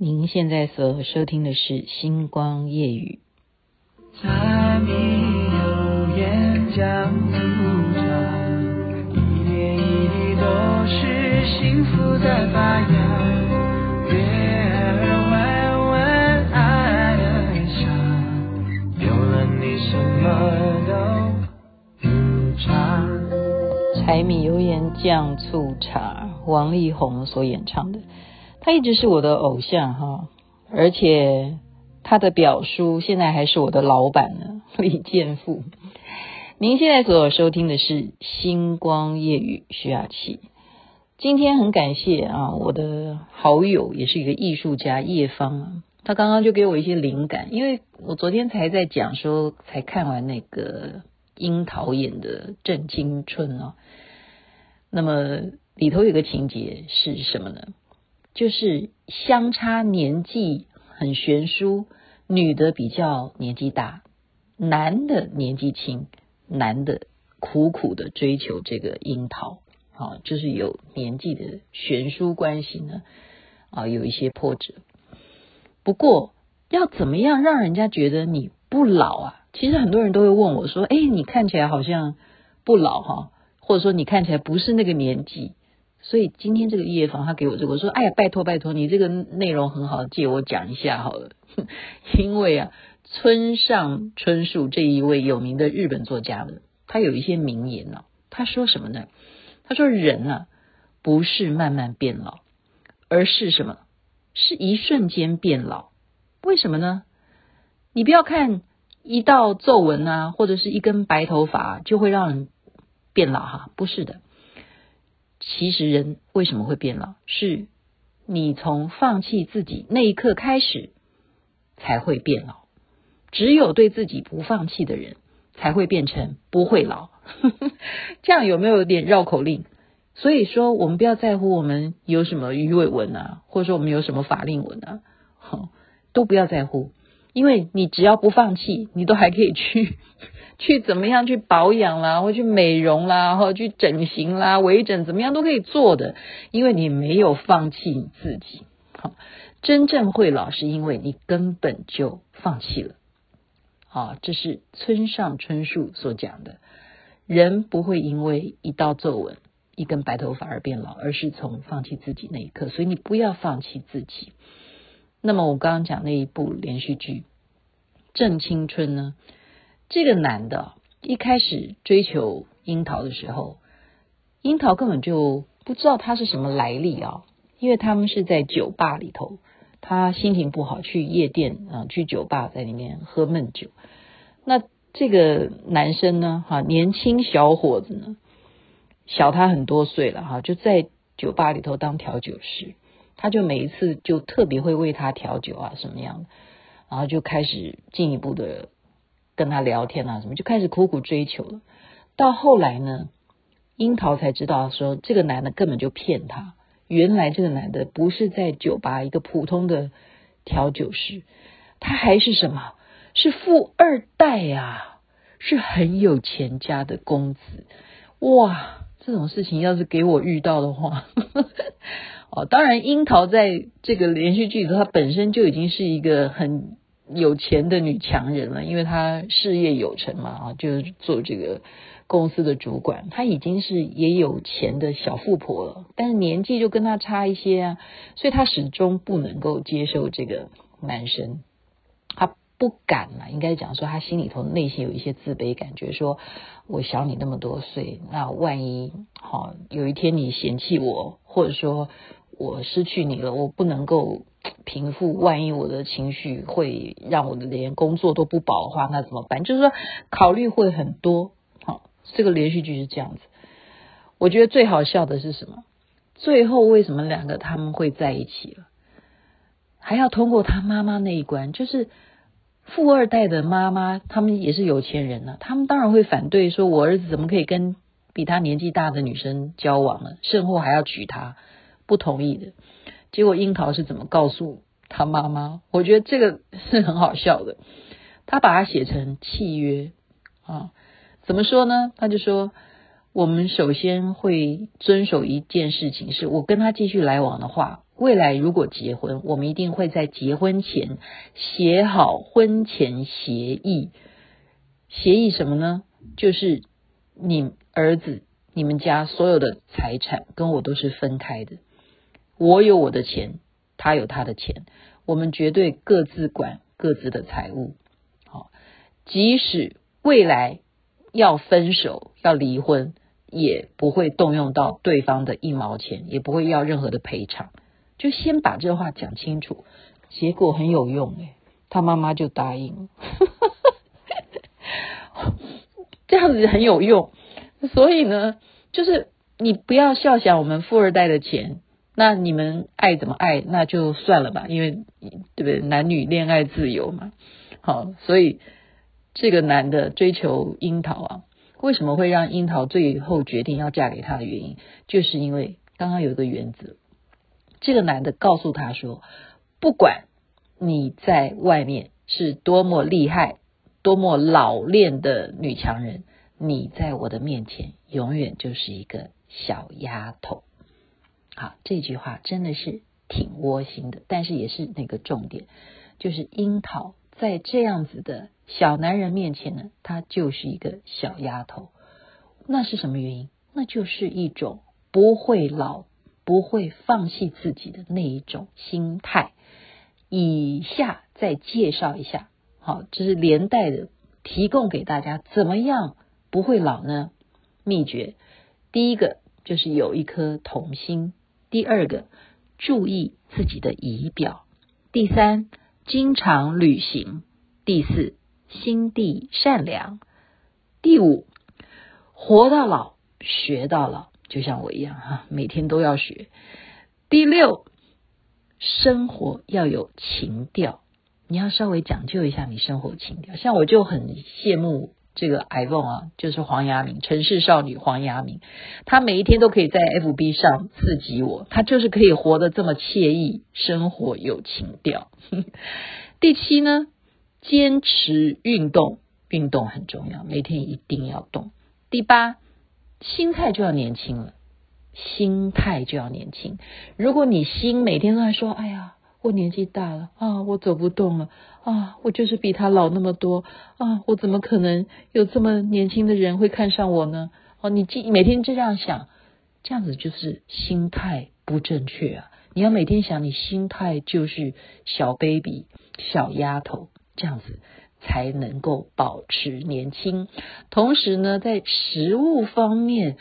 您现在所收听的是《星光夜语》。柴米油盐酱醋茶，一点一滴都是幸福在发芽。月儿弯弯，爱的傻，有了你什么都不差。柴米油盐酱醋茶，王力宏所演唱的。他一直是我的偶像哈，而且他的表叔现在还是我的老板呢，李健富。您现在所收听的是《星光夜雨》徐雅琪。今天很感谢啊，我的好友也是一个艺术家叶芳啊，他刚刚就给我一些灵感，因为我昨天才在讲说，才看完那个樱桃演的《正青春》啊，那么里头有个情节是什么呢？就是相差年纪很悬殊，女的比较年纪大，男的年纪轻，男的苦苦的追求这个樱桃，啊，就是有年纪的悬殊关系呢，啊，有一些波折。不过要怎么样让人家觉得你不老啊？其实很多人都会问我说：“哎，你看起来好像不老哈，或者说你看起来不是那个年纪。”所以今天这个叶芳他给我这个，我说哎呀，拜托拜托，你这个内容很好，借我讲一下好了。因为啊，村上春树这一位有名的日本作家呢，他有一些名言呢、啊。他说什么呢？他说人啊，不是慢慢变老，而是什么？是一瞬间变老。为什么呢？你不要看一道皱纹啊，或者是一根白头发就会让人变老哈，不是的。其实人为什么会变老？是你从放弃自己那一刻开始才会变老。只有对自己不放弃的人，才会变成不会老。这样有没有点绕口令？所以说，我们不要在乎我们有什么鱼尾纹啊，或者说我们有什么法令纹啊，好，都不要在乎，因为你只要不放弃，你都还可以去。去怎么样去保养啦，或去美容啦，或去整形啦、微整，怎么样都可以做的，因为你没有放弃你自己。好，真正会老是因为你根本就放弃了。好，这是村上春树所讲的，人不会因为一道皱纹、一根白头发而变老，而是从放弃自己那一刻。所以你不要放弃自己。那么我刚刚讲那一部连续剧《正青春》呢？这个男的一开始追求樱桃的时候，樱桃根本就不知道他是什么来历啊，因为他们是在酒吧里头，他心情不好去夜店啊，去酒吧在里面喝闷酒。那这个男生呢，哈，年轻小伙子呢，小他很多岁了哈，就在酒吧里头当调酒师，他就每一次就特别会为他调酒啊，什么样的，然后就开始进一步的。跟他聊天啊，什么就开始苦苦追求了。到后来呢，樱桃才知道说，这个男的根本就骗他。原来这个男的不是在酒吧一个普通的调酒师，他还是什么？是富二代呀，是很有钱家的公子。哇，这种事情要是给我遇到的话，哦，当然，樱桃在这个连续剧里头，他本身就已经是一个很。有钱的女强人了，因为她事业有成嘛，啊，就是做这个公司的主管，她已经是也有钱的小富婆了，但是年纪就跟她差一些啊，所以她始终不能够接受这个男生，她不敢了，应该讲说她心里头内心有一些自卑感觉，说我小你那么多岁，那万一好有一天你嫌弃我，或者说我失去你了，我不能够。平复，万一我的情绪会让我的连工作都不保的话，那怎么办？就是说，考虑会很多。好，这个连续剧是这样子。我觉得最好笑的是什么？最后为什么两个他们会在一起了？还要通过他妈妈那一关，就是富二代的妈妈，他们也是有钱人呢、他们当然会反对，说我儿子怎么可以跟比他年纪大的女生交往呢？甚或还要娶她，不同意的。结果樱桃是怎么告诉他妈妈？我觉得这个是很好笑的。他把它写成契约啊，怎么说呢？他就说，我们首先会遵守一件事情，是我跟他继续来往的话，未来如果结婚，我们一定会在结婚前写好婚前协议。协议什么呢？就是你儿子、你们家所有的财产跟我都是分开的，我有我的钱，他有他的钱，我们绝对各自管各自的财务。好，即使未来要分手、要离婚，也不会动用到对方的一毛钱，也不会要任何的赔偿。就先把这话讲清楚，结果很有用诶，他妈妈就答应了，这样子很有用。所以呢，就是你不要笑想我们富二代的钱，那你们爱怎么爱那就算了吧，因为对不对？男女恋爱自由嘛。好，所以这个男的追求樱桃啊，为什么会让樱桃最后决定要嫁给他的原因，就是因为刚刚有一个原则。这个男的告诉他说：“不管你在外面是多么厉害、多么老练的女强人，你在我的面前永远就是一个小丫头。”好，这句话真的是挺窝心的，但是也是那个重点，就是樱桃在这样子的小男人面前呢，她就是一个小丫头。那是什么原因？那就是一种不会老。不会放弃自己的那一种心态。以下再介绍一下，好，这是连带的提供给大家，怎么样不会老呢？秘诀，第一个就是有一颗童心，第二个注意自己的仪表，第三经常旅行，第四心地善良，第五活到老学到老。就像我一样哈，每天都要学。第六，生活要有情调，你要稍微讲究一下你生活情调。像我就很羡慕这个 Ivonne 啊，就是黄雅明，城市少女黄雅明，她每一天都可以在 FB 上刺激我，她就是可以活得这么惬意，生活有情调。第七呢，坚持运动，运动很重要，每天一定要动。第八。心态就要年轻了，心态就要年轻。如果你心每天都在说：“哎呀，我年纪大了啊，我走不动了啊，我就是比他老那么多啊，我怎么可能有这么年轻的人会看上我呢？”哦，你每天就这样想，这样子就是心态不正确啊！你要每天想，你心态就是小 baby、小丫头这样子。才能够保持年轻，同时呢，在食物方面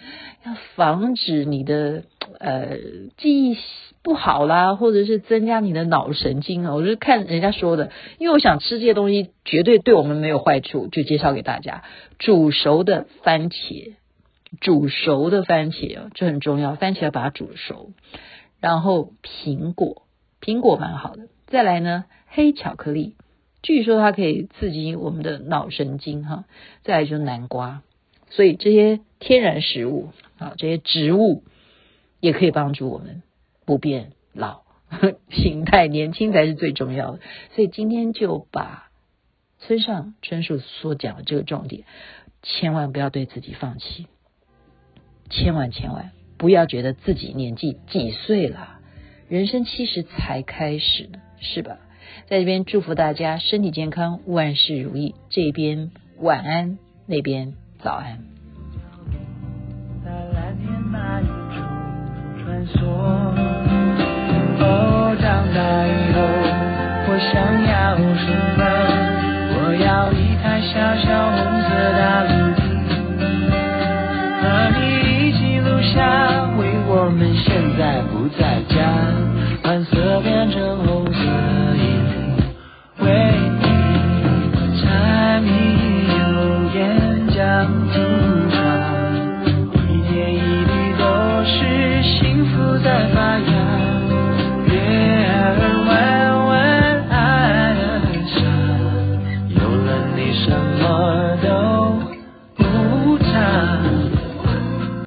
要防止你的呃记忆不好啦，或者是增加你的脑神经啊。我就是看人家说的，因为我想吃这些东西绝对对我们没有坏处，就介绍给大家。煮熟的番茄，煮熟的番茄啊，这很重要，番茄要把它煮熟。然后苹果，苹果蛮好的。再来呢，黑巧克力。据说它可以刺激我们的脑神经哈，再来就是南瓜，所以这些天然食物啊，这些植物也可以帮助我们不变老，形态年轻才是最重要的。所以今天就把村上春树所讲的这个重点，千万不要对自己放弃，千万千万不要觉得自己年纪几岁了，人生其实才开始呢，是吧？在这边祝福大家身体健康，万事如意。这边晚安，那边早安。在蓝天白云处穿梭。哦，长大以后，我想要什么？我要一台小小红色 out.